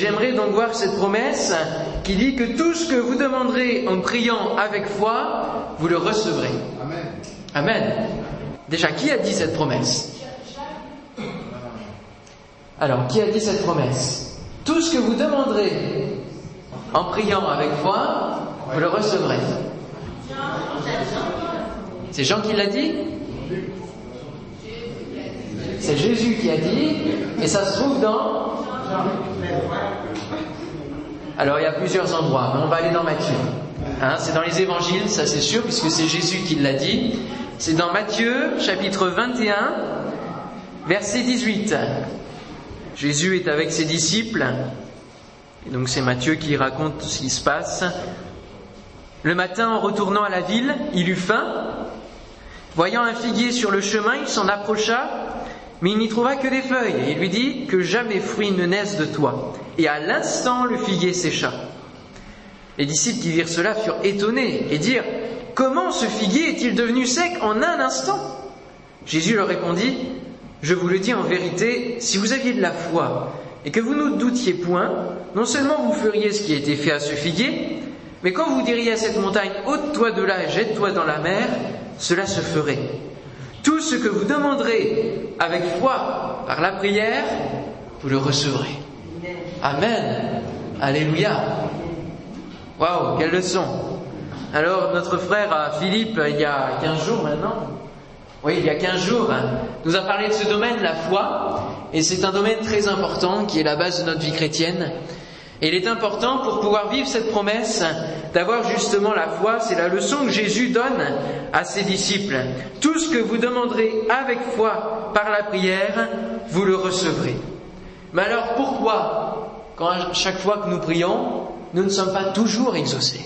J'aimerais donc voir cette promesse qui dit que tout ce que vous demanderez en priant avec foi, vous le recevrez. Amen. Amen. Déjà, qui a dit cette promesse? Alors, qui a dit cette promesse? Tout ce que vous demanderez en priant avec foi, vous le recevrez. C'est Jean qui l'a dit? C'est Jésus qui a dit, et ça se trouve dans... Alors il y a plusieurs endroits, mais on va aller dans Matthieu. Hein, c'est dans les évangiles, ça c'est sûr, puisque c'est Jésus qui l'a dit. C'est dans Matthieu, chapitre 21, verset 18. Jésus est avec ses disciples, et donc c'est Matthieu qui raconte ce qui se passe. Le matin, en retournant à la ville, il eut faim. Voyant un figuier sur le chemin, il s'en approcha, mais il n'y trouva que des feuilles, et il lui dit que jamais fruit ne naisse de toi. Et à l'instant, le figuier sécha. Les disciples qui virent cela furent étonnés et dirent Comment ce figuier est-il devenu sec en un instant? Jésus leur répondit Je vous le dis en vérité, si vous aviez de la foi et que vous ne doutiez point, non seulement vous feriez ce qui a été fait à ce figuier, mais quand vous diriez à cette montagne ôte-toi de là et jette-toi dans la mer, cela se ferait. Tout ce que vous demanderez avec foi par la prière, vous le recevrez. Amen. Alléluia. Waouh, quelle leçon. Alors, notre frère Philippe, il y a 15 jours maintenant, oui, il y a 15 jours, hein, nous a parlé de ce domaine, la foi, et c'est un domaine très important qui est la base de notre vie chrétienne. Et il est important pour pouvoir vivre cette promesse d'avoir justement la foi. C'est la leçon que Jésus donne à ses disciples. Tout ce que vous demanderez avec foi par la prière, vous le recevrez. Mais alors pourquoi, quand chaque fois que nous prions, nous ne sommes pas toujours exaucés?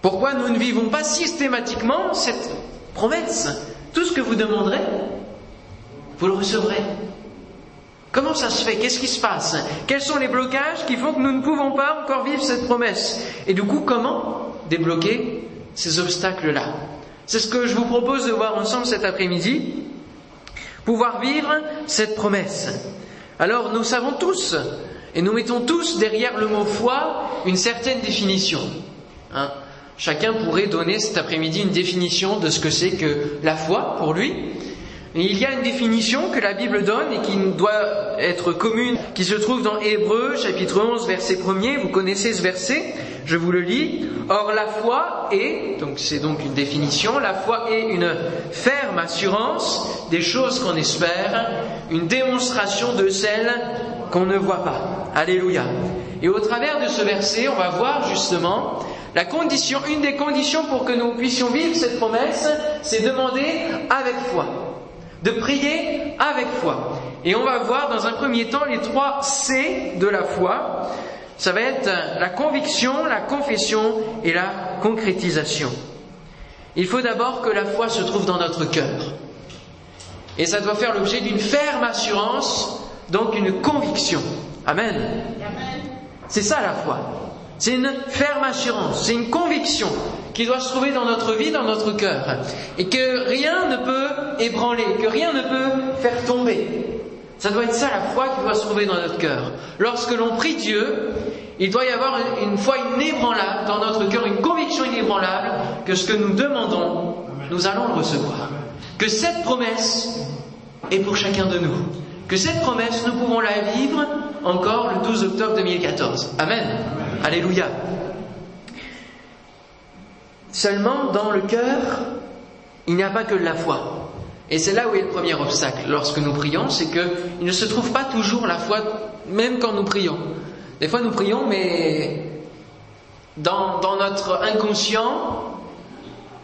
Pourquoi nous ne vivons pas systématiquement cette promesse? Tout ce que vous demanderez, vous le recevrez. Comment ça se fait? Qu'est-ce qui se passe? Quels sont les blocages qui font que nous ne pouvons pas encore vivre cette promesse? Et du coup, comment débloquer ces obstacles-là? C'est ce que je vous propose de voir ensemble cet après-midi. Pouvoir vivre cette promesse. Alors, nous savons tous, et nous mettons tous derrière le mot foi une certaine définition. Hein Chacun pourrait donner cet après-midi une définition de ce que c'est que la foi pour lui. Il y a une définition que la Bible donne et qui doit être commune, qui se trouve dans Hébreu chapitre 11 verset 1er. Vous connaissez ce verset, je vous le lis. Or la foi est, donc c'est donc une définition, la foi est une ferme assurance des choses qu'on espère, une démonstration de celles qu'on ne voit pas. Alléluia. Et au travers de ce verset, on va voir justement la condition, une des conditions pour que nous puissions vivre cette promesse, c'est demander avec foi de prier avec foi. Et on va voir dans un premier temps les trois C de la foi. Ça va être la conviction, la confession et la concrétisation. Il faut d'abord que la foi se trouve dans notre cœur. Et ça doit faire l'objet d'une ferme assurance, donc une conviction. Amen. C'est ça la foi. C'est une ferme assurance, c'est une conviction qui doit se trouver dans notre vie, dans notre cœur, et que rien ne peut ébranler, que rien ne peut faire tomber. Ça doit être ça la foi qui doit se trouver dans notre cœur. Lorsque l'on prie Dieu, il doit y avoir une foi inébranlable dans notre cœur, une conviction inébranlable que ce que nous demandons, nous allons le recevoir. Que cette promesse est pour chacun de nous. Que cette promesse, nous pouvons la vivre encore le 12 octobre 2014. Amen. Alléluia. Seulement, dans le cœur, il n'y a pas que de la foi. Et c'est là où est le premier obstacle lorsque nous prions, c'est qu'il ne se trouve pas toujours la foi, même quand nous prions. Des fois, nous prions, mais dans, dans notre inconscient,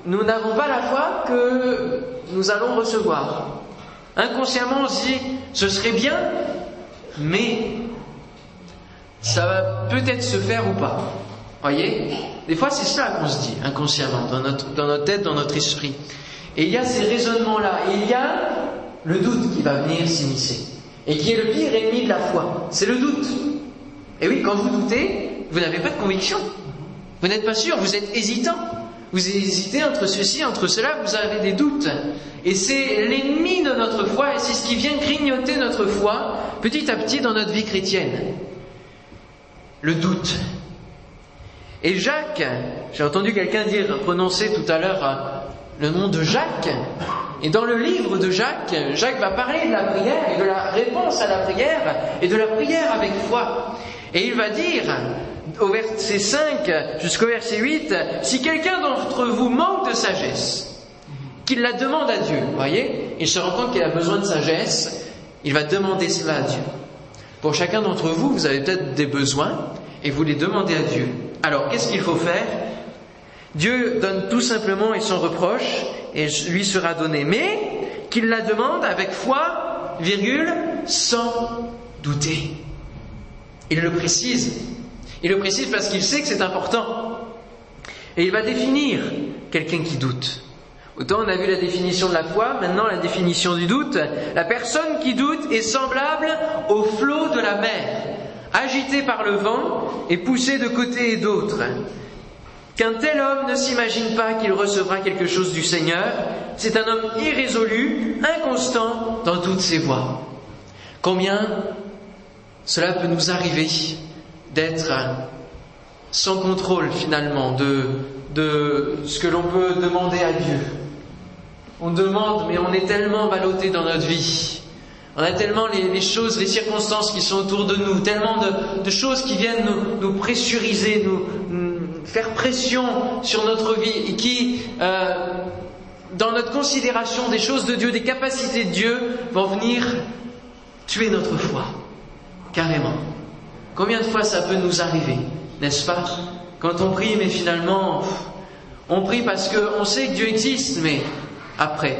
nous n'avons pas la foi que nous allons recevoir. Inconsciemment, on se dit, ce serait bien, mais ça va peut-être se faire ou pas. Voyez? Des fois, c'est cela qu'on se dit inconsciemment, dans notre, dans notre tête, dans notre esprit. Et il y a ces raisonnements-là. Et il y a le doute qui va venir s'immiscer. Et qui est le pire ennemi de la foi. C'est le doute. Et oui, quand vous doutez, vous n'avez pas de conviction. Vous n'êtes pas sûr, vous êtes hésitant. Vous hésitez entre ceci, entre cela, vous avez des doutes. Et c'est l'ennemi de notre foi, et c'est ce qui vient grignoter notre foi petit à petit dans notre vie chrétienne. le doute. Et Jacques, j'ai entendu quelqu'un dire, prononcer tout à l'heure euh, le nom de Jacques, et dans le livre de Jacques, Jacques va parler de la prière et de la réponse à la prière et de la prière avec foi. Et il va dire, au verset 5 jusqu'au verset 8, si quelqu'un d'entre vous manque de sagesse, qu'il la demande à Dieu, voyez, il se rend compte qu'il a besoin de sagesse, il va demander cela à Dieu. Pour chacun d'entre vous, vous avez peut-être des besoins et vous les demandez à Dieu. Alors, qu'est-ce qu'il faut faire? Dieu donne tout simplement et sans reproche et lui sera donné, mais qu'il la demande avec foi, virgule, sans douter. Il le précise. Il le précise parce qu'il sait que c'est important. Et il va définir quelqu'un qui doute. Autant on a vu la définition de la foi, maintenant la définition du doute. La personne qui doute est semblable au flot de la mer, agité par le vent et poussé de côté et d'autre. Qu'un tel homme ne s'imagine pas qu'il recevra quelque chose du Seigneur, c'est un homme irrésolu, inconstant dans toutes ses voies. Combien cela peut nous arriver d'être sans contrôle finalement de, ce que l'on peut demander à Dieu. On demande, mais on est tellement ballotté dans notre vie. On a tellement les, choses, les circonstances qui sont autour de nous, tellement de, choses qui viennent nous, pressuriser, nous, faire pression sur notre vie et qui, euh, dans notre considération des choses de Dieu, des capacités de Dieu, vont venir tuer notre foi. Carrément. Combien de fois ça peut nous arriver, n'est-ce pas? Quand on prie, mais finalement, on prie parce qu'on sait que Dieu existe, mais après.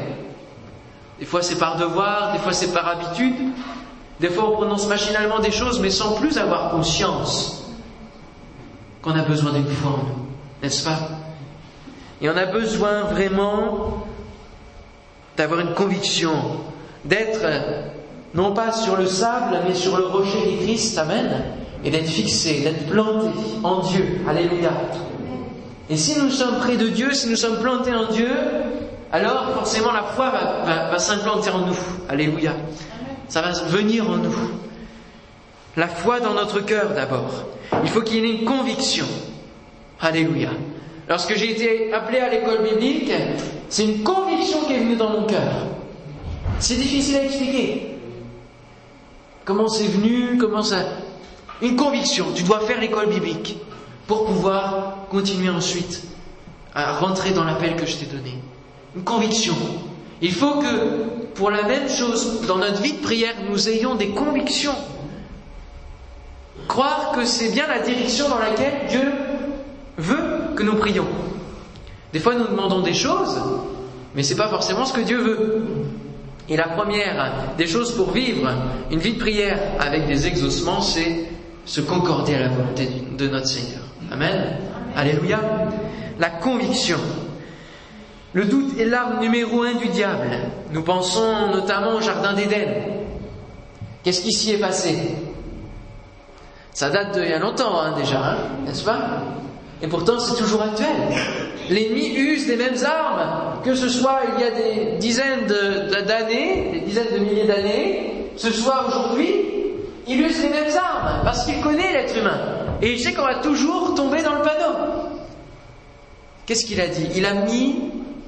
Des fois c'est par devoir, des fois c'est par habitude, des fois on prononce machinalement des choses, mais sans plus avoir conscience qu'on a besoin d'une forme, n'est-ce pas? Et on a besoin vraiment d'avoir une conviction, d'être non pas sur le sable, mais sur le rocher du Christ, Amen, et d'être fixé, d'être planté en Dieu, Alléluia. Et si nous sommes près de Dieu, si nous sommes plantés en Dieu, alors forcément la foi va, s'implanter en nous. Alléluia. Ça va venir en nous. La foi dans notre cœur d'abord. Il faut qu'il y ait une conviction. Alléluia. Lorsque j'ai été appelé à l'école biblique, c'est une conviction qui est venue dans mon cœur. C'est difficile à expliquer. Comment c'est venu, comment ça... Une conviction, tu dois faire l'école biblique pour pouvoir continuer ensuite à rentrer dans l'appel que je t'ai donné. Une conviction. Il faut que pour la même chose, dans notre vie de prière, nous ayons des convictions. Croire que c'est bien la direction dans laquelle Dieu veut que nous prions. Des fois, nous demandons des choses, mais ce n'est pas forcément ce que Dieu veut. Et la première des choses pour vivre une vie de prière avec des exaucements, c'est se concorder à la volonté de notre Seigneur. Amen. Alléluia. La conviction. Le doute est l'arme numéro un du diable. Nous pensons notamment au Jardin d'Éden. Qu'est-ce qui s'y est passé? Ça date d'il y a longtemps hein, déjà, hein, n'est-ce pas? Et pourtant c'est toujours actuel. L'ennemi use des mêmes armes, que ce soit il y a des dizaines d'années, des dizaines de milliers d'années, ce soit aujourd'hui, il use les mêmes armes, parce qu'il connaît l'être humain. Et il sait qu'on va toujours tomber dans le panneau. Qu'est-ce qu'il a dit? Il a mis,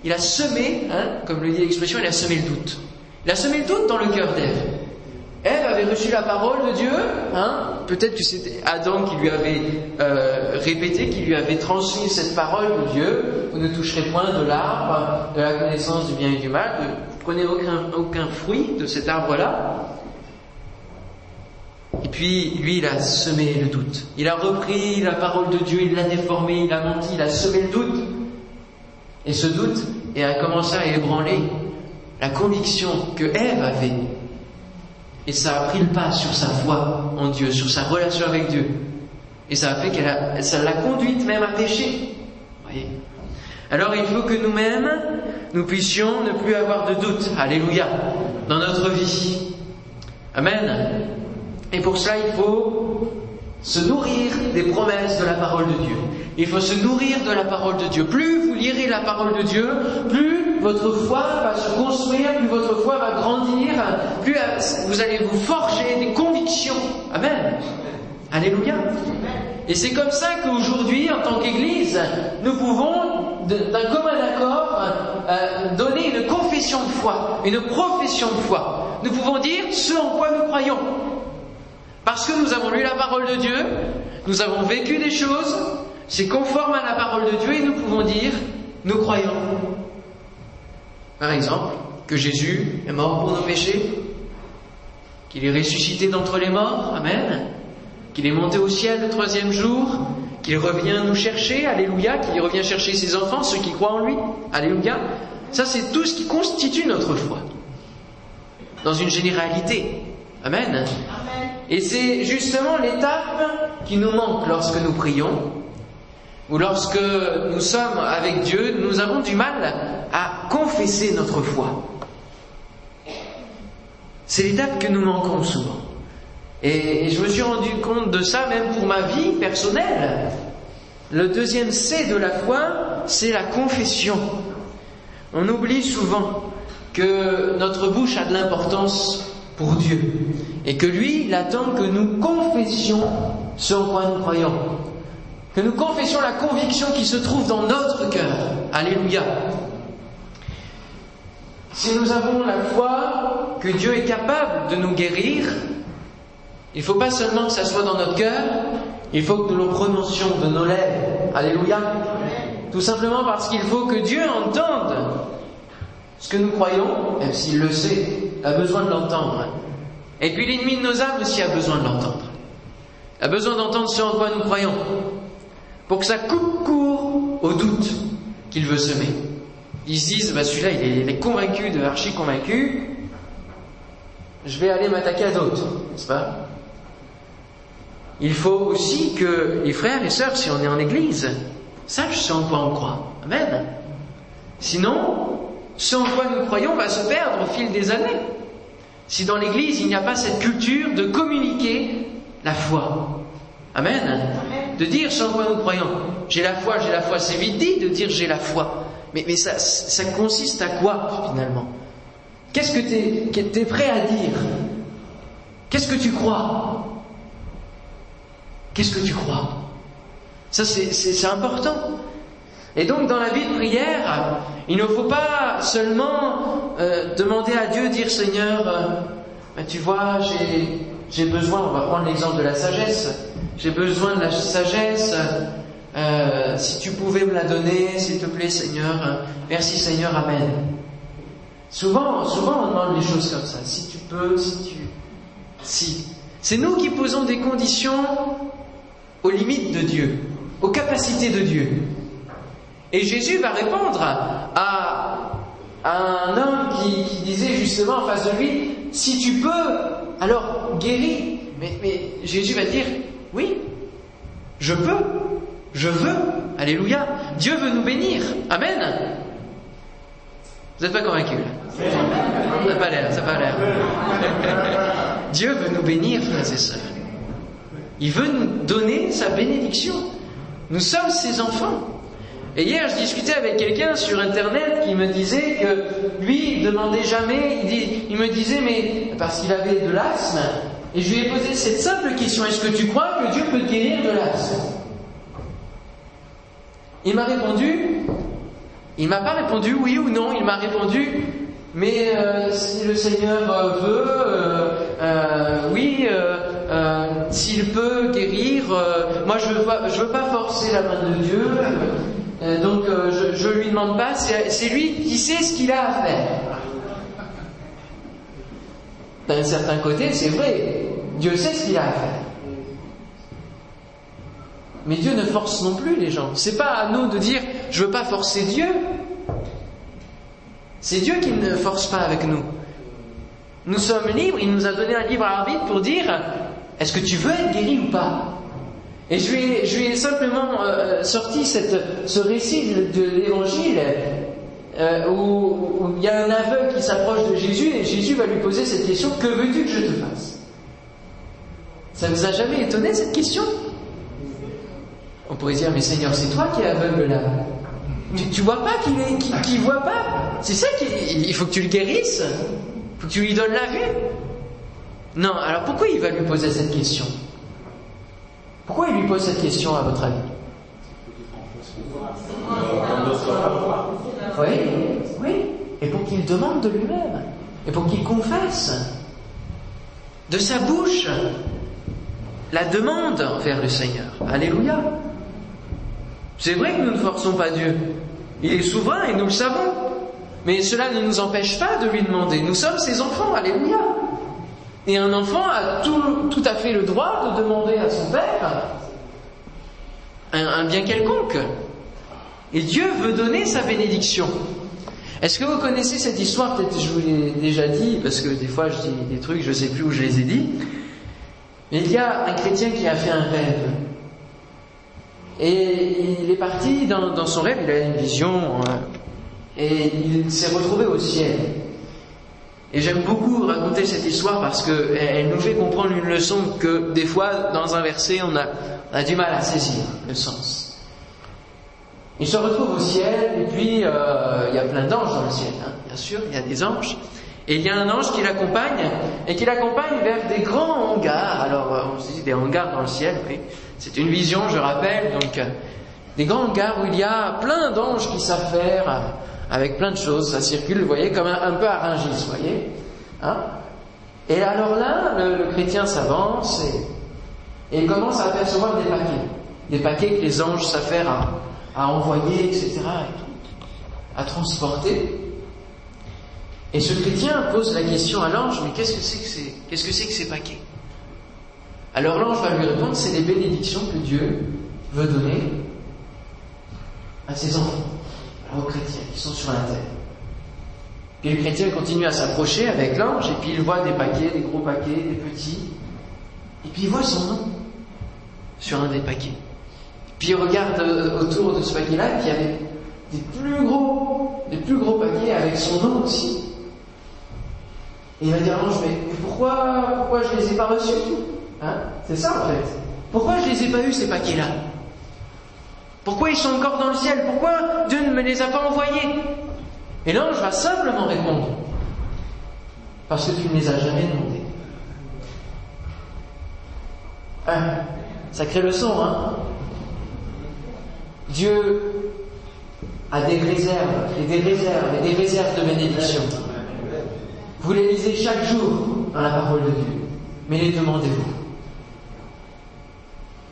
il a semé, hein, comme le dit l'expression, il a semé le doute. Il a semé le doute dans le cœur d'Ève. Ève avait reçu la parole de Dieu, hein, peut-être que c'était Adam qui lui avait euh, répété, qui lui avait transmis cette parole de Dieu, vous ne toucherez point de l'arbre de la connaissance du bien et du mal, ne prenez aucun, fruit de cet arbre-là. Et puis, lui, il a semé le doute. Il a repris la parole de Dieu, il l'a déformé, il a menti, il a semé le doute. Et ce doute et a commencé à ébranler la conviction que Ève avait et ça a pris le pas sur sa foi en Dieu, sur sa relation avec Dieu. Et ça a fait qu'elle ça l'a conduite même à pécher. Voyez Alors il faut que nous-mêmes, nous puissions ne plus avoir de doute, alléluia, dans notre vie. Amen. Et pour cela, il faut se nourrir des promesses de la parole de Dieu. Il faut se nourrir de la parole de Dieu. Plus vous lirez la parole de Dieu, plus votre foi va se construire, plus votre foi va grandir, plus vous allez vous forger des convictions. Amen. Alléluia. Et c'est comme ça qu'aujourd'hui, en tant qu'Église, nous pouvons, d'un commun accord, euh, donner une confession de foi, une profession de foi. Nous pouvons dire ce en quoi nous croyons. Parce que nous avons lu la parole de Dieu, nous avons vécu des choses, c'est conforme à la parole de Dieu et nous pouvons dire nous croyons. Par exemple, que Jésus est mort pour nos péchés, qu'il est ressuscité d'entre les morts, Amen, qu'il est monté au ciel le troisième jour, qu'il revient nous chercher, Alléluia, qu'il revient chercher ses enfants, ceux qui croient en lui, Alléluia. Ça, c'est tout ce qui constitue notre foi. Dans une généralité. Amen. Et c'est justement l'étape qui nous manque lorsque nous prions, ou lorsque nous sommes avec Dieu, nous avons du mal à confesser notre foi. C'est l'étape que nous manquons souvent. Et je me suis rendu compte de ça même pour ma vie personnelle. Le deuxième C de la foi, c'est la confession. On oublie souvent que notre bouche a de l'importance pour Dieu et que lui, il attend que nous confessions ce en quoi nous croyons. Que nous confessions la conviction qui se trouve dans notre cœur. Alléluia. Si nous avons la foi que Dieu est capable de nous guérir, il faut pas seulement que ça soit dans notre cœur, il faut que nous le prononcions de nos lèvres. Alléluia. Tout simplement parce qu'il faut que Dieu entende ce que nous croyons, même s'il le sait, a besoin de l'entendre. Et puis l'ennemi de nos âmes aussi a besoin de l'entendre. A besoin d'entendre ce en quoi nous croyons. Pour que ça coupe court au doute qu'il veut semer. Ils se disent, bah celui-là il est, convaincu de archi convaincu, je vais aller m'attaquer à d'autres, n'est-ce pas? Il faut aussi que les frères et sœurs, si on est en église, sachent ce en quoi on croit. Amen. Sinon, ce en quoi nous croyons va se perdre au fil des années. Si dans l'église il n'y a pas cette culture de communiquer la foi. Amen. De dire ce en quoi nous croyons. J'ai la foi, j'ai la foi, c'est vite dit de dire j'ai la foi. Mais, mais ça, ça, consiste à quoi finalement? Qu'est-ce que tu es, prêt à dire? Qu'est-ce que tu crois? Qu'est-ce que tu crois? Ça c'est important. Et donc dans la vie de prière, il ne faut pas seulement euh, demander à Dieu, dire Seigneur, euh, tu vois, j'ai besoin, on va prendre l'exemple de la sagesse, j'ai besoin de la sagesse, euh, si tu pouvais me la donner, s'il te plaît, Seigneur. Merci, Seigneur. Amen. Souvent, souvent, on demande les choses comme ça. Si tu peux, si tu, si. C'est nous qui posons des conditions aux limites de Dieu, aux capacités de Dieu. Et Jésus va répondre à, un homme qui, disait justement en face de lui, si tu peux, alors guéris. Mais, mais Jésus va dire, oui, je peux. Je veux. Alléluia. Dieu veut nous bénir. Amen. Vous n'êtes pas convaincus là? Ça n'a pas l'air, ça n'a pas l'air. Dieu veut nous bénir, frères et sœurs. Il veut nous donner sa bénédiction. Nous sommes ses enfants. Et hier, je discutais avec quelqu'un sur Internet qui me disait que lui, il demandait jamais, il, me disait, mais parce qu'il avait de l'asthme, et je lui ai posé cette simple question, est-ce que tu crois que Dieu peut guérir de l'asthme? Il m'a répondu, il m'a pas répondu oui ou non, il m'a répondu, mais euh, si le Seigneur euh, veut, euh, oui, s'il peut guérir, moi je veux je veux pas forcer la main de Dieu, donc je, je lui demande pas, c'est lui qui sait ce qu'il a à faire. D'un certain côté, c'est vrai, Dieu sait ce qu'il a à faire. Mais Dieu ne force non plus les gens. C'est pas à nous de dire je veux pas forcer Dieu. C'est Dieu qui ne force pas avec nous. Nous sommes libres, il nous a donné un libre arbitre pour dire est-ce que tu veux être guéri ou pas? Et je lui ai, simplement euh, sorti ce récit de, l'évangile euh, où, il y a un aveugle qui s'approche de Jésus et Jésus va lui poser cette question que veux-tu que je te fasse? Ça vous a jamais étonné cette question? On pourrait dire, mais Seigneur, c'est toi qui es aveugle là. Tu, tu vois pas qu'il voit pas? C'est ça qu'il il faut que tu le guérisses. Il faut que tu lui donnes la vue. Non, alors pourquoi il va lui poser cette question? Pourquoi il lui pose cette question à votre avis? Oui, oui. Et pour qu'il demande de lui-même. Et pour qu'il confesse de sa bouche la demande envers le Seigneur. Alléluia. C'est vrai que nous ne forçons pas Dieu. Il est souverain et nous le savons. Mais cela ne nous empêche pas de lui demander. Nous sommes ses enfants. Alléluia. Et un enfant a tout, à fait le droit de demander à son père un, bien quelconque. Et Dieu veut donner sa bénédiction. Est-ce que vous connaissez cette histoire? Peut-être je vous l'ai déjà dit, parce que des fois je dis des trucs, je ne sais plus où je les ai dit. Mais il y a un chrétien qui a fait un rêve. Et il est parti dans, dans son rêve, il a une vision, hein, et il s'est retrouvé au ciel. Et j'aime beaucoup raconter cette histoire parce qu'elle nous fait comprendre une leçon que des fois, dans un verset, on a, on a du mal à saisir le sens. Il se retrouve au ciel, et puis euh, il y a plein d'anges dans le ciel, hein, bien sûr, il y a des anges. Et il y a un ange qui l'accompagne, et qui l'accompagne vers des grands hangars. Alors, euh, on se dit des hangars dans le ciel, oui. C'est une vision, je rappelle, donc euh, des grands hangars où il y a plein d'anges qui savent faire, euh, avec plein de choses. Ça circule, vous voyez, comme un, peu à Rungis, vous voyez. Hein et alors là, le, chrétien s'avance et, et, commence à apercevoir des paquets. Des paquets que les anges faire à, envoyer, etc., à transporter. Et ce chrétien pose la question à l'ange, mais qu'est-ce que c'est que qu'est-ce que c'est que ces paquets? Alors l'ange va lui répondre, c'est les bénédictions que Dieu veut donner à ses enfants, aux chrétiens qui sont sur la terre. Puis le chrétien continue à s'approcher avec l'ange, et puis il voit des paquets, des gros paquets, des petits, et puis il voit son nom sur un des paquets. Puis il regarde autour de ce paquet-là, et puis y avait des plus gros, des plus gros paquets avec son nom aussi. Et il va dire à l'ange, mais pourquoi, pourquoi je les ai pas reçus hein? C'est ça en fait. Pourquoi je les ai pas eus ces paquets-là? Pourquoi ils sont encore dans le ciel? Pourquoi Dieu ne me les a pas envoyés? Et l'ange va simplement répondre, parce que tu ne les as jamais demandés. Hein? Sacrée leçon, hein? Dieu a des réserves, et des réserves, et des réserves de bénédiction. Vous les lisez chaque jour dans la parole de Dieu, mais les demandez-vous?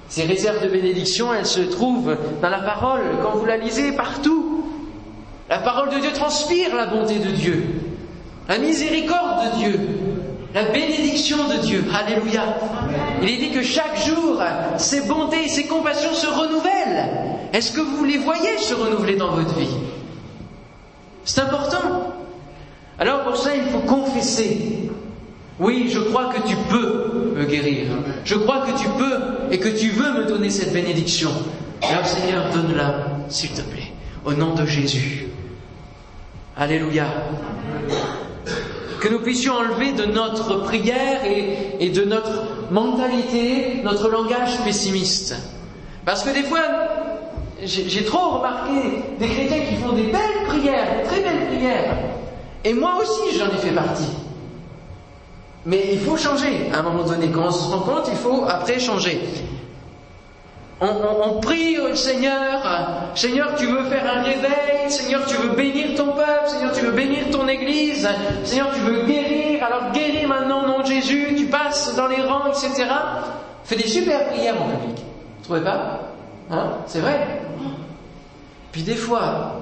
Ces réserves de bénédiction, elles se trouvent dans la parole, quand vous la lisez partout. La parole de Dieu transpire la bonté de Dieu, la miséricorde de Dieu, la bénédiction de Dieu. Alléluia. Il est dit que chaque jour, ses bontés et ses compassions se renouvellent. Est-ce que vous les voyez se renouveler dans votre vie? C'est important. Alors pour ça, il faut confesser. Oui, je crois que tu peux me guérir. Je crois que tu peux et que tu veux me donner cette bénédiction. Alors Seigneur, donne-la, s'il te plaît, au nom de Jésus. Alléluia. Que nous puissions enlever de notre prière et, et de notre mentalité notre langage pessimiste. Parce que des fois, j'ai trop remarqué des chrétiens qui font des belles prières, des très belles prières. Et moi aussi, j'en ai fait partie. Mais il faut changer à un moment donné. Quand on se rend compte, il faut après changer. On, prie au Seigneur, Seigneur, tu veux faire un réveil, Seigneur, tu veux bénir ton peuple, Seigneur, tu veux bénir ton Église, Seigneur, tu veux guérir, alors guéris maintenant au nom de Jésus, tu passes dans les rangs, etc. Fais des super prières en public. Vous trouvez pas? Hein? C'est vrai Puis des fois,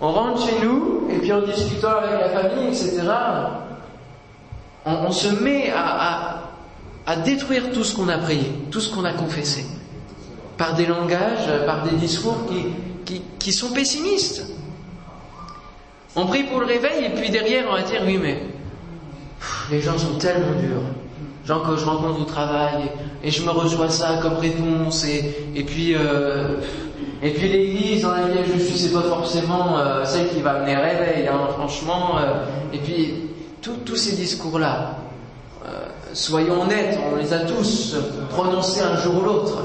on rentre chez nous, et puis en discutant avec la famille, etc., on, se met à, détruire tout ce qu'on a prié, tout ce qu'on a confessé par des langages, par des discours qui, sont pessimistes. On prie pour le réveil et puis derrière on va dire oui mais les gens sont tellement durs. Gens que je rencontre au travail et, et je me reçois ça comme réponse et, et puis euh, et puis l'église dans laquelle je suis c'est pas forcément euh, celle qui va amener réveil hein, franchement euh, et puis tous ces discours là soyons honnêtes on les a tous prononcés un jour ou l'autre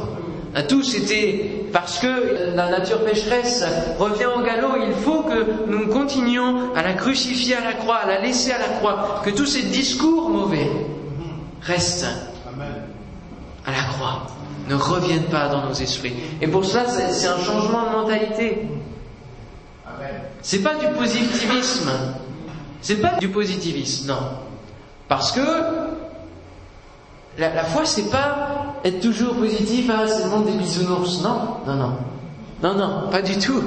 à tous, c'était parce que la nature pécheresse revient au galop, il faut que nous continuions à la crucifier à la croix, à la laisser à la croix, que tous ces discours mauvais restent. à la croix ne reviennent pas dans nos esprits. Et pour cela, c'est un changement de mentalité. C'est pas du positivisme. C'est pas du positivisme, non. Parce que la, foi, c'est pas être toujours positif, hein, c'est le monde des bisounours. Non, non, non. Non, non, pas du tout.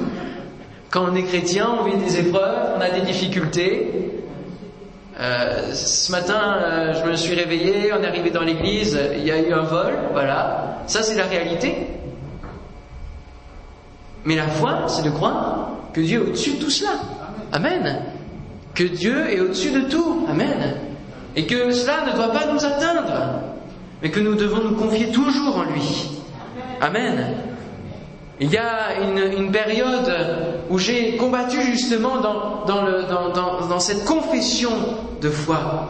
Quand on est chrétien, on vit des épreuves, on a des difficultés. Euh, ce matin, euh, je me suis réveillé, on est arrivé dans l'église, il y a eu un vol, voilà. Ça, c'est la réalité. Mais la foi, c'est de croire que Dieu est au-dessus de tout cela. Amen. Que Dieu est au-dessus de tout. Amen. Et que cela ne doit pas nous atteindre, mais que nous devons nous confier toujours en lui. Amen. Il y a une, période où j'ai combattu justement dans, cette confession de foi.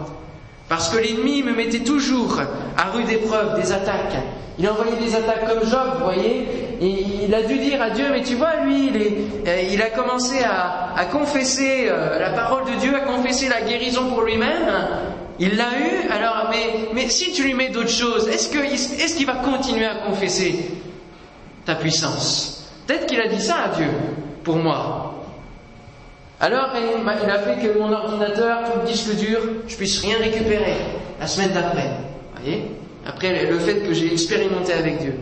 Parce que l'ennemi me mettait toujours à rude épreuve des attaques. Il envoyait des attaques comme Job, vous voyez, il a dû dire à Dieu, mais tu vois, lui, il, euh, a commencé à, confesser euh, la parole de Dieu, à confesser la guérison pour lui-même. Il l'a eu, alors, mais, si tu lui mets d'autres choses, est-ce qu'il va continuer à confesser ta puissance? Peut-être qu'il a dit ça à Dieu, pour moi. Alors il a fait que mon ordinateur, tout le disque dur, je puisse rien récupérer la semaine d'après. voyez? Après le fait que j'ai expérimenté avec Dieu.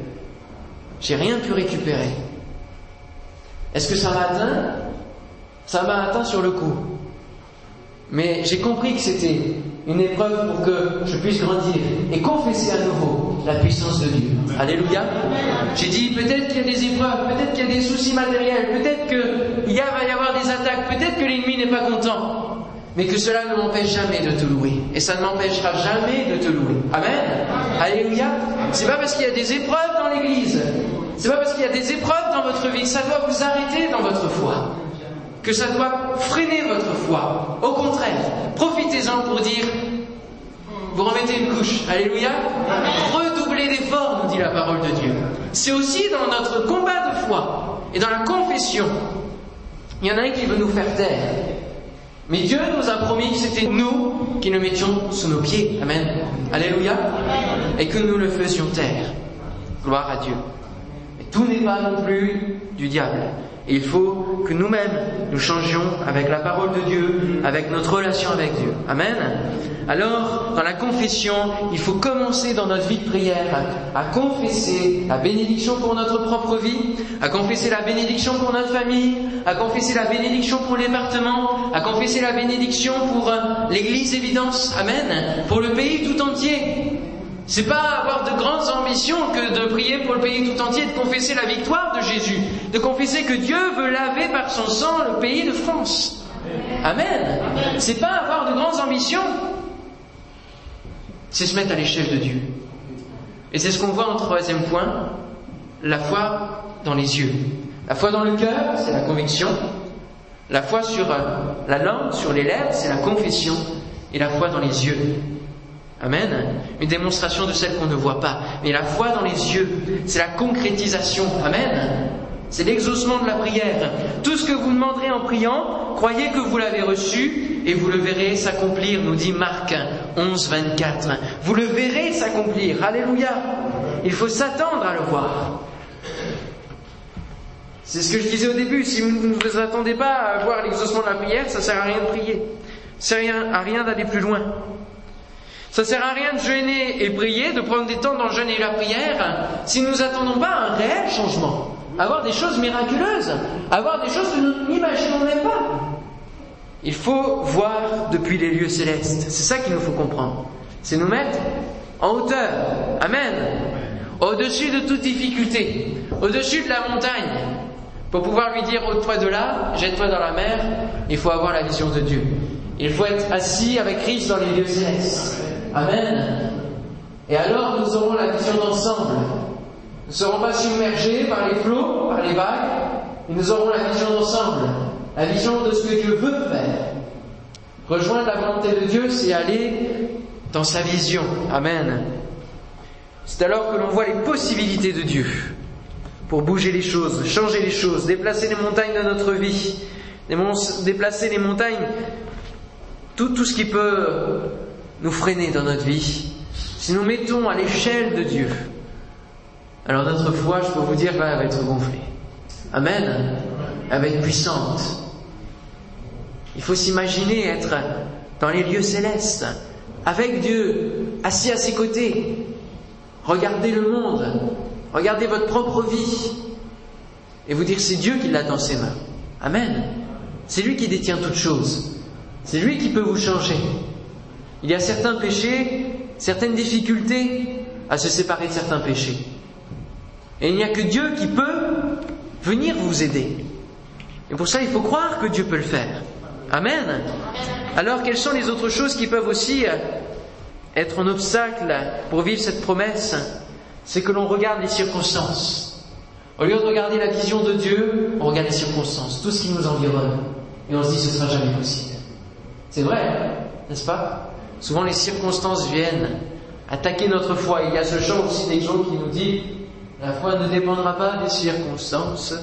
J'ai rien pu récupérer. Est-ce que ça m'a atteint? Ça m'a atteint sur le coup. Mais j'ai compris que c'était une épreuve pour que je puisse grandir et confesser à nouveau la puissance de Dieu. Alléluia. J'ai dit peut-être qu'il y a des épreuves, peut-être qu'il y a des soucis matériels, peut-être qu'il va y avoir des attaques, peut-être que l'ennemi n'est pas content, mais que cela ne m'empêche jamais de te louer. Et ça ne m'empêchera jamais de te louer. Amen. Alléluia. C'est pas parce qu'il y a des épreuves dans l'église, c'est pas parce qu'il y a des épreuves dans votre vie que ça doit vous arrêter dans votre foi que ça doit freiner votre foi. Au contraire, profitez-en pour dire, vous remettez une couche. Alléluia. Redoublez d'efforts, nous dit la parole de Dieu. C'est aussi dans notre combat de foi et dans la confession. Il y en a un qui veut nous faire taire. Mais Dieu nous a promis que c'était nous qui le mettions sous nos pieds. Amen. Alléluia. Et que nous le faisions taire. Gloire à Dieu. Tout n'est pas non plus du diable. Il faut que nous-mêmes nous changions avec la parole de Dieu, avec notre relation avec Dieu. Amen. Alors, dans la confession, il faut commencer dans notre vie de prière à, confesser la bénédiction pour notre propre vie, à confesser la bénédiction pour notre famille, à confesser la bénédiction pour à confesser la bénédiction pour euh, l'Église Évidence. Amen. Pour le pays tout entier. C'est pas avoir de grandes ambitions que de prier pour le pays tout entier, de confesser la victoire de Jésus, de confesser que Dieu veut laver par son sang le pays de France. Amen. C'est pas avoir de grandes ambitions, c'est se mettre à l'échelle de Dieu. Et c'est ce qu'on voit en troisième point, la foi dans les yeux. La foi dans le cœur, c'est la conviction. La foi sur euh, la langue, sur les lèvres, c'est la confession. Et la foi dans les yeux, Amen. Une démonstration de celle qu'on ne voit pas. Mais la foi dans les yeux, c'est la concrétisation. Amen. C'est l'exaucement de la prière. Tout ce que vous demanderez en priant, croyez que vous l'avez reçu et vous le verrez s'accomplir, nous dit Marc 11, 24. Vous le verrez s'accomplir. Alléluia. Il faut s'attendre à le voir. C'est ce que je disais au début. Si vous ne vous attendez pas à voir l'exaucement de la prière, ça ne sert à rien de prier. Ça ne sert à rien d'aller plus loin. Ça sert à rien de jeûner et prier, de prendre des temps dans le jeûne et la prière, si nous n'attendons pas un réel changement, avoir des choses miraculeuses, avoir des choses que nous n'imaginons même pas. Il faut voir depuis les lieux célestes. C'est ça qu'il nous faut comprendre. C'est nous mettre en hauteur. Amen. Au-dessus de toute difficulté. Au-dessus de la montagne. Pour pouvoir lui dire ôte-toi de là, jette-toi dans la mer, il faut avoir la vision de Dieu. Il faut être assis avec Christ dans les lieux célestes. Amen. Et alors nous aurons la vision d'ensemble. Nous ne serons pas submergés par les flots, par les vagues, mais nous aurons la vision d'ensemble, la vision de ce que Dieu veut faire. Rejoindre la volonté de Dieu, c'est aller dans sa vision. Amen. C'est alors que l'on voit les possibilités de Dieu pour bouger les choses, changer les choses, déplacer les montagnes de notre vie, déplacer les montagnes, tout, tout ce qui peut nous freiner dans notre vie, si nous mettons à l'échelle de Dieu alors notre foi, je peux vous dire, va être gonflée. Amen. Elle va être puissante. Il faut s'imaginer être dans les lieux célestes, avec Dieu, assis à ses côtés. Regardez le monde, regardez votre propre vie, et vous dire c'est Dieu qui l'a dans ses mains. Amen. C'est lui qui détient toutes choses. C'est lui qui peut vous changer. Il y a certains péchés, certaines difficultés à se séparer de certains péchés. Et il n'y a que Dieu qui peut venir vous aider. Et pour ça, il faut croire que Dieu peut le faire. Amen. Alors, quelles sont les autres choses qui peuvent aussi être un obstacle pour vivre cette promesse? C'est que l'on regarde les circonstances. Au lieu de regarder la vision de Dieu, on regarde les circonstances, tout ce qui nous environne. Et on se dit, ce sera jamais possible. C'est vrai, n'est-ce pas? Souvent, les circonstances viennent attaquer notre foi. Il y a ce chant aussi des gens qui nous dit La foi ne dépendra pas des circonstances.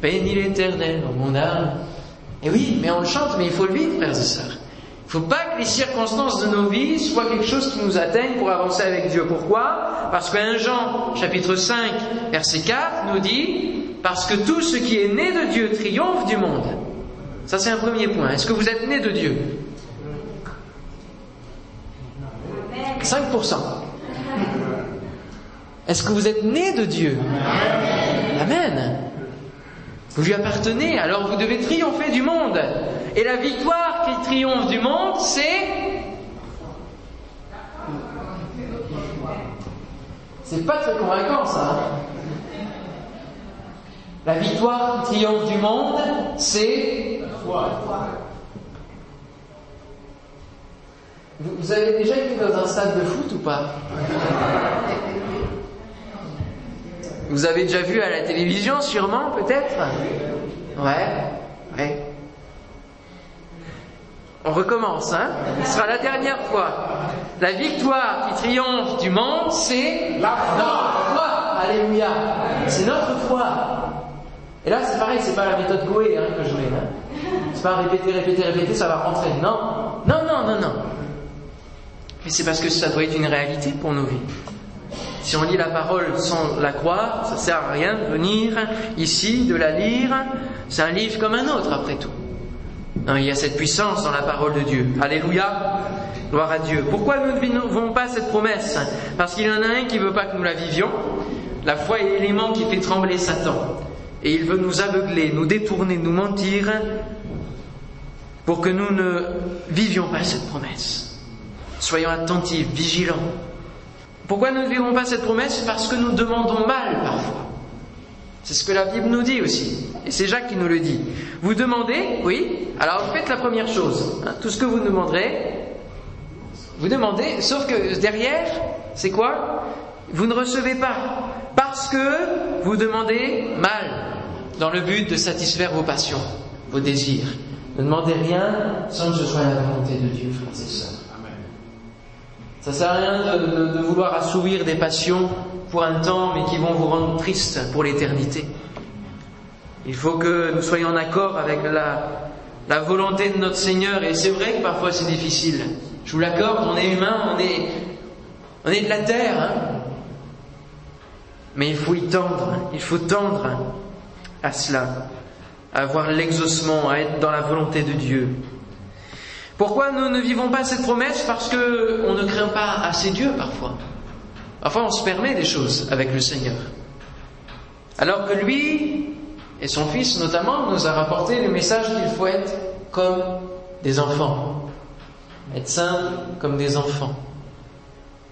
Bénis l'éternel mon âme. Et oui, mais on le chante, mais il faut le vivre, frères et sœurs. Il ne faut pas que les circonstances de nos vies soient quelque chose qui nous atteigne pour avancer avec Dieu. Pourquoi? Parce que Jean, chapitre 5, verset 4, nous dit Parce que tout ce qui est né de Dieu triomphe du monde. Ça, c'est un premier point. Est-ce que vous êtes né de Dieu? 5%. Est-ce que vous êtes né de Dieu? Amen. Vous lui appartenez, alors vous devez triompher du monde. Et la victoire qui triomphe du monde, c'est... C'est pas très convaincant ça. Hein. la victoire qui triomphe du monde, c'est... Vous avez déjà été dans un stade de foot ou pas? Vous avez déjà vu à la télévision, sûrement, peut-être? Ouais, ouais. On recommence, hein? Ce sera la dernière fois. La victoire qui triomphe du monde, c'est la foi. Alléluia. C'est notre foi. Et là, c'est pareil, c'est pas la méthode Goé hein, que je mets. Hein. C'est pas répéter, répéter, répéter, ça va rentrer. Non, non, non, non, non. C'est parce que ça doit être une réalité pour nos vies. Si on lit la parole sans la croire, ça sert à rien de venir ici, de la lire. C'est un livre comme un autre, après tout. il y a cette puissance dans la parole de Dieu. Alléluia. Gloire à Dieu. Pourquoi nous ne vivons pas cette promesse? Parce qu'il y en a un qui ne veut pas que nous la vivions. La foi est l'élément qui fait trembler Satan. Et il veut nous aveugler, nous détourner, nous mentir pour que nous ne vivions pas cette promesse. Soyons attentifs, vigilants. Pourquoi nous ne vivons pas cette promesse? Parce que nous demandons mal parfois. C'est ce que la Bible nous dit aussi. Et c'est Jacques qui nous le dit. Vous demandez, oui, alors faites la première chose. Hein, tout ce que vous demanderez, vous demandez, sauf que derrière, c'est quoi? Vous ne recevez pas. Parce que vous demandez mal, dans le but de satisfaire vos passions, vos désirs. Ne demandez rien sans que ce soit la volonté de Dieu, frères et sœurs. Ça sert à rien de, vouloir assouvir des passions pour un temps, mais qui vont vous rendre triste pour l'éternité. Il faut que nous soyons en accord avec la, volonté de notre Seigneur, et c'est vrai que parfois c'est difficile. Je vous l'accorde, on est humain, on est, on est de la terre, hein. mais il faut y tendre, il faut tendre à cela, à avoir l'exaucement, à être dans la volonté de Dieu. Pourquoi nous ne vivons pas cette promesse Parce que on ne craint pas assez Dieu parfois. Parfois on se permet des choses avec le Seigneur. Alors que lui et son fils notamment nous a rapporté le message qu'il faut être comme des enfants. Être simple comme des enfants.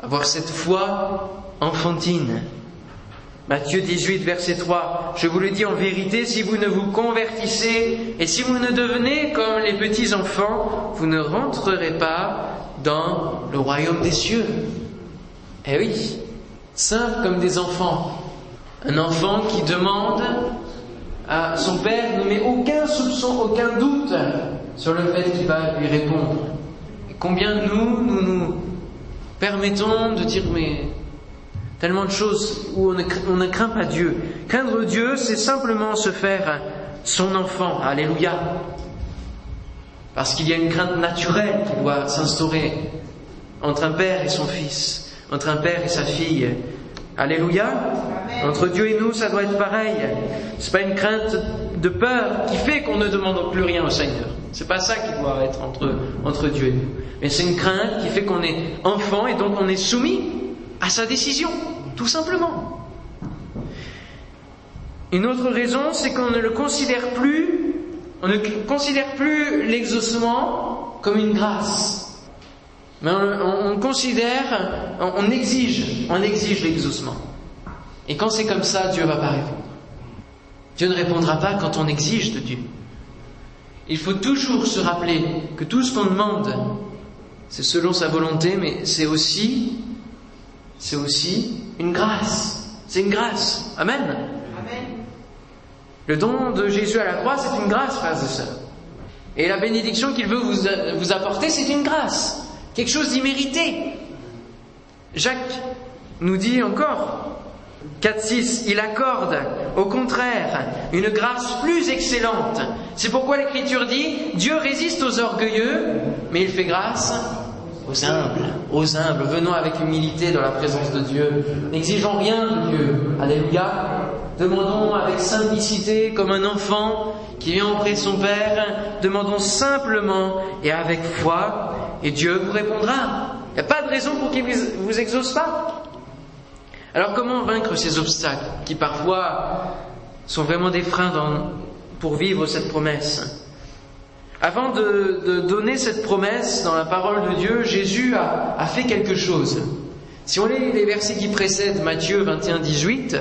Avoir cette foi enfantine Matthieu 18, verset 3. Je vous le dis en vérité, si vous ne vous convertissez et si vous ne devenez comme les petits enfants, vous ne rentrerez pas dans le royaume des cieux. Eh oui, simple comme des enfants. Un enfant qui demande à son père ne met aucun soupçon, aucun doute sur le fait qu'il va lui répondre. Combien nous, nous nous permettons de dire mais Tellement de choses où on ne, craint pas Dieu. Craindre Dieu, c'est simplement se faire son enfant. Alléluia. Parce qu'il y a une crainte naturelle qui doit s'instaurer entre un père et son fils, entre un père et sa fille. Alléluia. Entre Dieu et nous, ça doit être pareil. C'est pas une crainte de peur qui fait qu'on ne demande plus rien au Seigneur. C'est pas ça qui doit être entre, entre Dieu et nous. Mais c'est une crainte qui fait qu'on est enfant et donc on est soumis à sa décision, tout simplement. Une autre raison, c'est qu'on ne le considère plus, on ne considère plus l'exaucement comme une grâce. Mais on, considère, on, exige, on exige l'exaucement. Et quand c'est comme ça, Dieu va pas répondre. Dieu ne répondra pas quand on exige de Dieu. Il faut toujours se rappeler que tout ce qu'on demande, c'est selon sa volonté, mais c'est aussi, c'est aussi une grâce. C'est une grâce. Amen. Amen. Le don de Jésus à la croix, c'est une grâce, frères et sœurs. Et la bénédiction qu'il veut vous, vous apporter, c'est une grâce quelque chose d'immérité. Jacques nous dit encore, 4.6, il accorde au contraire une grâce plus excellente. C'est pourquoi l'Écriture dit, Dieu résiste aux orgueilleux, mais il fait grâce aux humbles, aux humbles. Venons avec humilité dans la présence de Dieu. N'exigeons rien de Dieu. Alléluia. Demandons avec simplicité, comme un enfant qui vient auprès de son Père, demandons simplement et avec foi et Dieu vous répondra. Il n'y a pas de raison pour qu'il ne vous exauce pas. Alors comment vaincre ces obstacles qui parfois sont vraiment des freins pour vivre cette promesse? Avant de, donner cette promesse dans la parole de Dieu, Jésus a, a fait quelque chose. Si on lit les versets qui précèdent Matthieu 21, 18,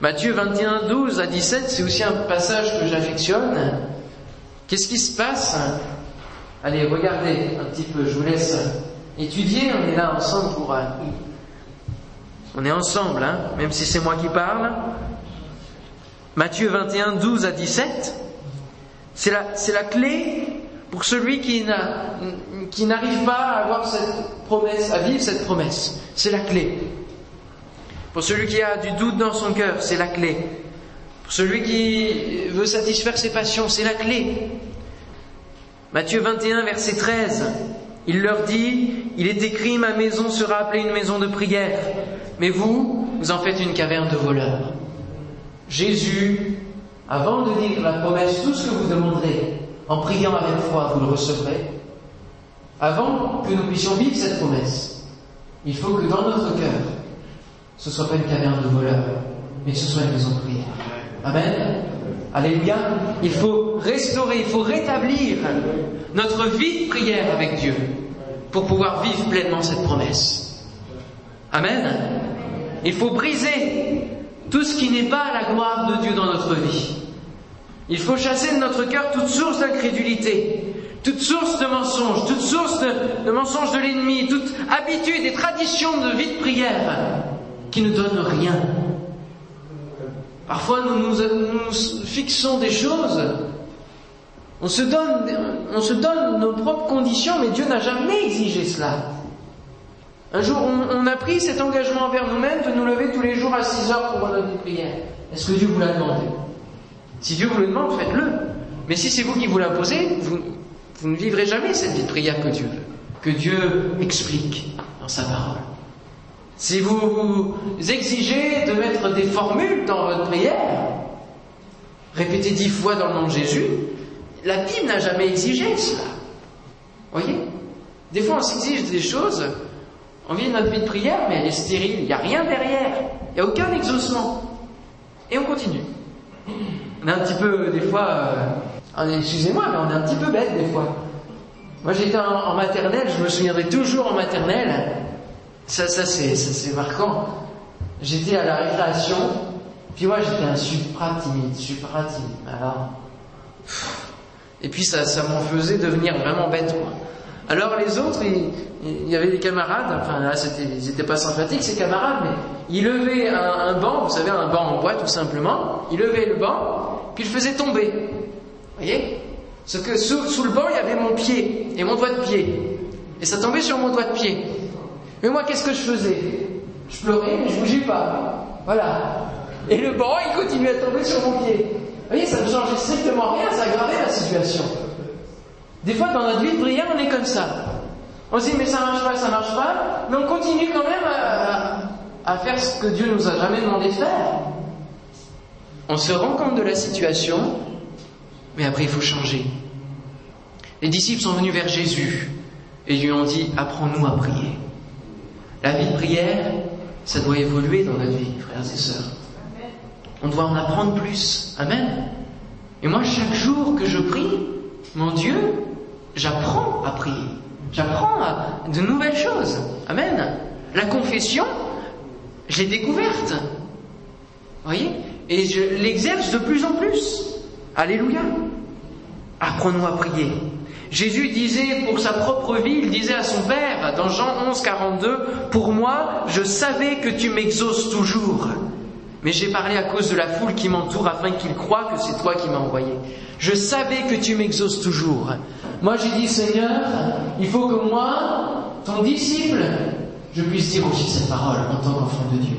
Matthieu 21, 12 à 17, c'est aussi un passage que j'affectionne. Qu'est-ce qui se passe? Allez, regardez un petit peu, je vous laisse étudier, on est là ensemble pour... Euh, on est ensemble, hein, même si c'est moi qui parle. Matthieu 21, 12 à 17, c'est la, clé pour celui qui n'arrive pas à avoir cette promesse, à vivre cette promesse. C'est la clé. Pour celui qui a du doute dans son cœur, c'est la clé. Pour celui qui veut satisfaire ses passions, c'est la clé. Matthieu 21, verset 13, il leur dit, il est écrit, ma maison sera appelée une maison de prière, mais vous, vous en faites une caverne de voleurs. Jésus, avant de dire la promesse, tout ce que vous demanderez, en priant avec foi, vous le recevrez, avant que nous puissions vivre cette promesse, il faut que dans notre cœur, ce soit pas une caverne de voleurs, mais ce soit une maison de prière. Amen. Alléluia. Il faut restaurer, il faut rétablir notre vie de prière avec Dieu pour pouvoir vivre pleinement cette promesse. Amen. Il faut briser tout ce qui n'est pas la gloire de Dieu dans notre vie. Il faut chasser de notre cœur toute source d'incrédulité, toute source de mensonge, toute source de, de mensonge de l'ennemi, toute habitude et tradition de vie de prière qui ne donne rien Parfois, nous, nous, fixons des choses. On se donne nos propres conditions, mais Dieu n'a jamais exigé cela. Un jour, on, a pris cet engagement envers nous-mêmes de nous lever tous les jours à 6 heures pour notre prière. Est-ce que Dieu vous l'a demandé? Si Dieu vous le demande, faites-le. Mais si c'est vous qui vous l'imposez, vous, vous ne vivrez jamais cette vie de prière que Dieu que Dieu explique dans sa parole. Si vous exigez de mettre des formules dans votre prière, répétez dix fois dans le nom de Jésus, la Bible n'a jamais exigé cela. Voyez? Des fois, on s'exige des choses, on vit notre vie de prière, mais elle est stérile, il n'y a rien derrière, il n'y a aucun exaucement. Et on continue. On est un petit peu, des fois, euh, excusez-moi, mais on est un petit peu bête des fois. Moi j'étais en maternelle, je me souviendrai toujours en maternelle, ça, ça c'est marquant. J'étais à la récréation, puis moi j'étais un supra timide, supra timide. Alors, et puis ça, ça m'en faisait devenir vraiment bête, quoi. Alors les autres, il, y avait des camarades, enfin là ils n'étaient pas sympathiques ces camarades, mais ils levaient un, banc, vous savez un banc en bois tout simplement, ils levaient le banc, puis ils le faisaient tomber. Vous voyez? Sauf que sous, sous le banc il y avait mon pied et mon doigt de pied, et ça tombait sur mon doigt de pied. Mais moi, qu'est-ce que je faisais? Je pleurais, mais je bougeais pas. Voilà. Et le banc, il continuait à tomber sur mon pied. Vous voyez, ça ne changeait strictement rien, ça aggravait la situation. Des fois, dans notre vie de prière, on est comme ça. On se dit, mais ça marche pas, ça marche pas, mais on continue quand même à faire ce que Dieu nous a jamais demandé de faire. On se rend compte de la situation, mais après il faut changer. Les disciples sont venus vers Jésus et lui ont dit Apprends-nous à prier. La vie de prière, ça doit évoluer dans notre vie, frères et sœurs. On doit en apprendre plus. Amen. Et moi, chaque jour que je prie, mon Dieu, j'apprends à prier. J'apprends de nouvelles choses. Amen. La confession, je l'ai découverte. Voyez? Et je l'exerce de plus en plus. Alléluia. Apprenons à prier. Jésus disait pour sa propre vie, il disait à son Père dans Jean 11, 42, Pour moi, je savais que tu m'exauces toujours. Mais j'ai parlé à cause de la foule qui m'entoure afin qu'ils croient que c'est toi qui m'as envoyé. Je savais que tu m'exauces toujours. Moi j'ai dit Seigneur, il faut que moi, ton disciple, je puisse dire aussi cette parole en tant qu'enfant de Dieu.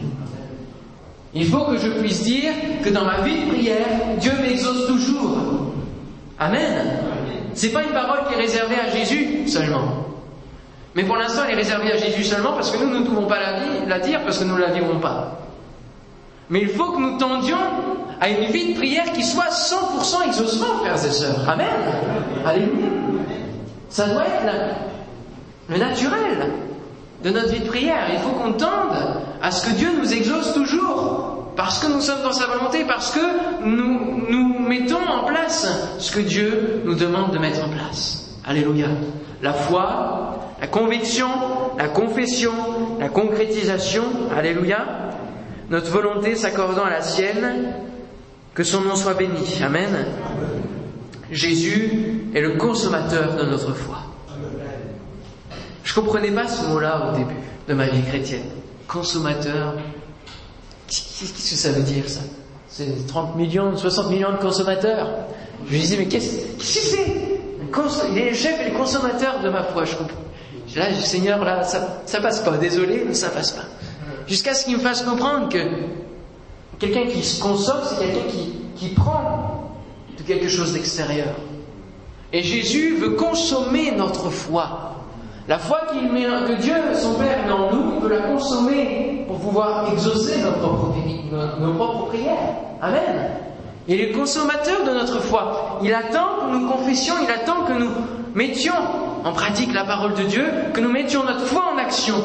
Il faut que je puisse dire que dans ma vie de prière, Dieu m'exauce toujours. Amen. C'est pas une parole qui est réservée à Jésus seulement. Mais pour l'instant, elle est réservée à Jésus seulement parce que nous, ne pouvons pas la, dire parce que nous ne la vivrons pas. Mais il faut que nous tendions à une vie de prière qui soit 100% exaucement, frères et sœurs. Amen. Alléluia. Ça doit être le naturel de notre vie de prière. Il faut qu'on tende à ce que Dieu nous exauce toujours. Parce que nous sommes dans sa volonté, parce que nous, nous mettons en place ce que Dieu nous demande de mettre en place. Alléluia. La foi, la conviction, la confession, la concrétisation. Alléluia. Notre volonté s'accordant à la sienne, que son nom soit béni. Amen. Jésus est le consommateur de notre foi. Je ne comprenais pas ce mot-là au début de ma vie chrétienne. Consommateur. Qu'est-ce que ça veut dire ça? C'est 30 millions, 60 millions de consommateurs? Je me disais, mais qu'est-ce que c'est? Il est le chef et le consommateur de ma foi, je comprends. Là, Seigneur, là, ça, ça passe pas. Désolé, mais ça passe pas. Jusqu'à ce qu'il me fasse comprendre que quelqu'un qui se consomme, c'est quelqu'un qui prend de quelque chose d'extérieur. Et Jésus veut consommer notre foi. La foi qu'il met, que Dieu, son Père, met en nous, il peut la consommer pour pouvoir exaucer nos propres, nos propres prières. Amen. Il est consommateur de notre foi. Il attend que nous confessions, il attend que nous mettions en pratique la parole de Dieu, que nous mettions notre foi en action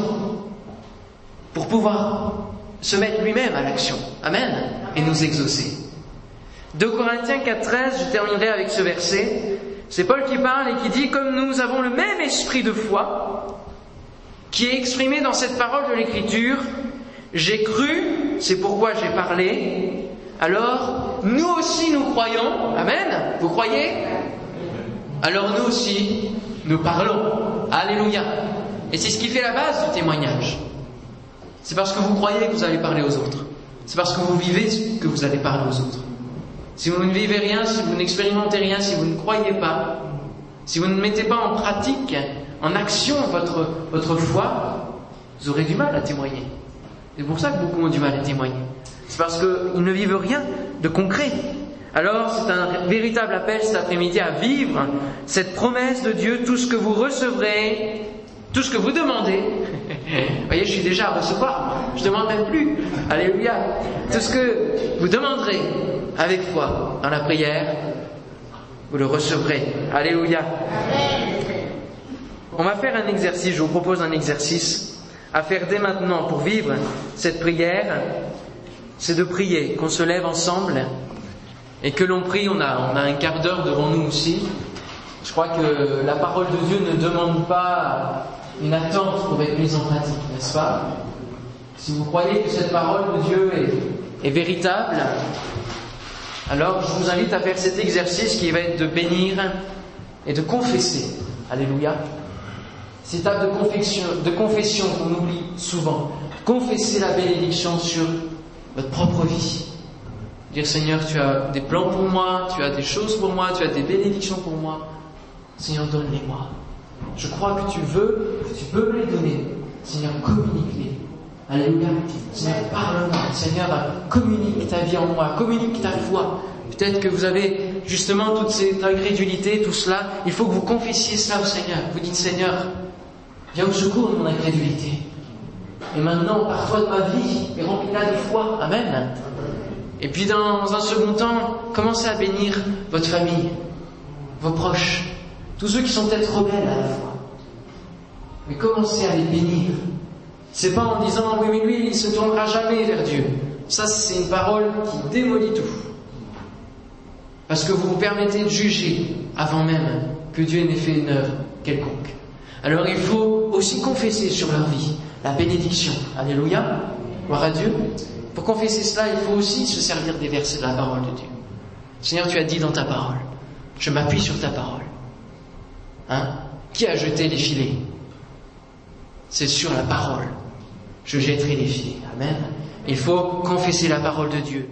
pour pouvoir se mettre lui-même à l'action. Amen. Et nous exaucer. 2 Corinthiens 4.13, je terminerai avec ce verset. C'est Paul qui parle et qui dit, comme nous avons le même esprit de foi, qui est exprimé dans cette parole de l'Écriture, j'ai cru, c'est pourquoi j'ai parlé, alors nous aussi nous croyons, Amen, vous croyez? Alors nous aussi nous parlons, Alléluia. Et c'est ce qui fait la base du témoignage. C'est parce que vous croyez que vous allez parler aux autres. C'est parce que vous vivez que vous allez parler aux autres. Si vous ne vivez rien, si vous n'expérimentez rien, si vous ne croyez pas, si vous ne mettez pas en pratique, en action votre, votre foi, vous aurez du mal à témoigner. C'est pour ça que beaucoup ont du mal à témoigner. C'est parce qu'ils ne vivent rien de concret. Alors c'est un véritable appel cet après-midi à vivre cette promesse de Dieu, tout ce que vous recevrez, tout ce que vous demandez. vous voyez, je suis déjà à recevoir, je ne demande même plus. Alléluia. Tout ce que vous demanderez, avec foi dans la prière, vous le recevrez. Alléluia. On va faire un exercice, je vous propose un exercice à faire dès maintenant pour vivre cette prière. C'est de prier, qu'on se lève ensemble et que l'on prie. On a, on a un quart d'heure devant nous aussi. Je crois que la parole de Dieu ne demande pas une attente pour être mise en pratique, n'est-ce pas? Si vous croyez que cette parole de Dieu est, est véritable, alors je vous invite à faire cet exercice qui va être de bénir et de confesser. Alléluia. Cette étape de confession, de confession qu'on oublie souvent. Confesser la bénédiction sur votre propre vie. Dire Seigneur, tu as des plans pour moi, tu as des choses pour moi, tu as des bénédictions pour moi. Seigneur, donne-les-moi. Je crois que tu veux, que tu peux me les donner. Seigneur, communique-les. Alléluia. Seigneur, parle-moi. Seigneur, communique ta vie en moi, communique ta foi. Peut-être que vous avez justement toute cette incrédulité, tout cela. Il faut que vous confessiez cela au Seigneur. Vous dites, Seigneur, viens au secours de mon incrédulité. et maintenant, pars-toi de ma vie et remplis-la de foi. Amen. Et puis dans un second temps, commencez à bénir votre famille, vos proches, tous ceux qui sont peut-être rebelles à la foi. Mais commencez à les bénir. C'est pas en disant oui mais lui il se tournera jamais vers Dieu. Ça c'est une parole qui démolit tout. Parce que vous vous permettez de juger avant même que Dieu n'ait fait une œuvre quelconque. Alors il faut aussi confesser sur leur vie la bénédiction. Alléluia. Gloire à Dieu. Pour confesser cela, il faut aussi se servir des versets de la parole de Dieu. Seigneur, tu as dit dans ta parole, je m'appuie sur ta parole. Hein? Qui a jeté les filets? C'est sur la parole. Je jetterai les filets. Amen. Il faut confesser la parole de Dieu.